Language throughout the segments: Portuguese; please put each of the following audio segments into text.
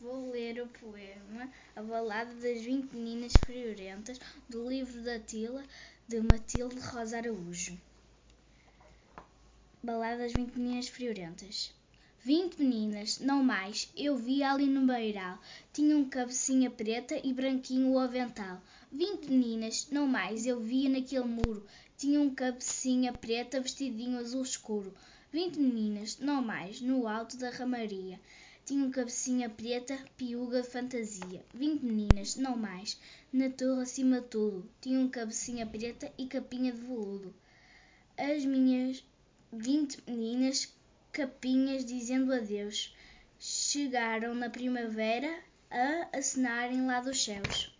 Vou ler o poema A Balada das Vinte Meninas Friorentas, do livro da Tila, de Matilde Rosa Araújo. Balada das Vinte Meninas Friorentas. Vinte meninas, não mais, eu vi ali no beiral. Tinham cabecinha preta e branquinho o avental. Vinte meninas, não mais, eu via naquele muro. Tinham cabecinha preta, vestidinho azul escuro. Vinte meninas, não mais, no alto da ramaria. Tinham cabecinha preta, piuga fantasia. Vinte meninas, não mais, na torre acima de tudo. Tinham cabecinha preta e capinha de veludo. As minhas vinte meninas, capinhas dizendo adeus, chegaram na primavera a acenarem lá dos céus.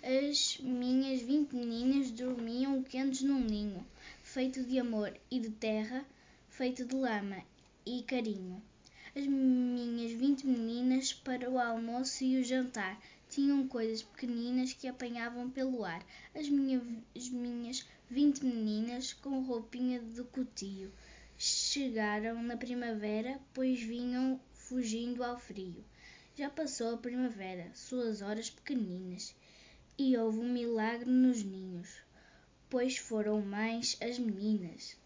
As minhas vinte meninas dormiam quentes num ninho, feito de amor e de terra, feito de lama e carinho. As minhas vinte meninas para o almoço e o jantar tinham coisas pequeninas que apanhavam pelo ar. As, as minhas vinte meninas com roupinha de cotio chegaram na primavera, pois vinham fugindo ao frio. Já passou a primavera, suas horas pequeninas, e houve um milagre nos ninhos, pois foram mães as meninas.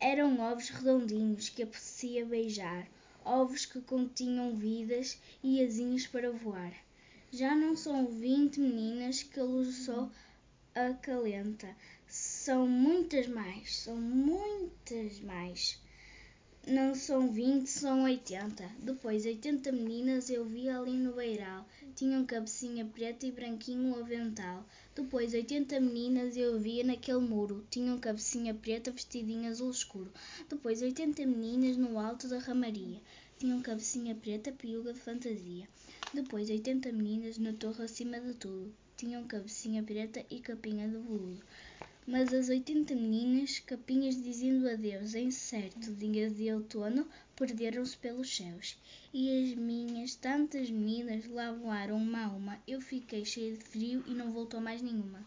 Eram ovos redondinhos que apetecia beijar ovos que continham vidas e asinhos para voar. Já não são vinte meninas que a luz do sol acalenta, são muitas mais, são muitas mais. Não são vinte, são oitenta. Depois, oitenta meninas eu vi ali no beiral. Tinham cabecinha preta e branquinho avental. Depois, oitenta meninas eu via naquele muro. Tinham cabecinha preta, vestidinho azul escuro. Depois, oitenta meninas no alto da ramaria. Tinham cabecinha preta, piuga de fantasia. Depois, oitenta meninas na torre acima de tudo. Tinham cabecinha preta e capinha de veludo. Mas as oitenta meninas, capinhas dizendo adeus em certo dia de outono, perderam-se pelos céus. E as minhas tantas meninas lá voaram uma a uma. Eu fiquei cheia de frio e não voltou mais nenhuma.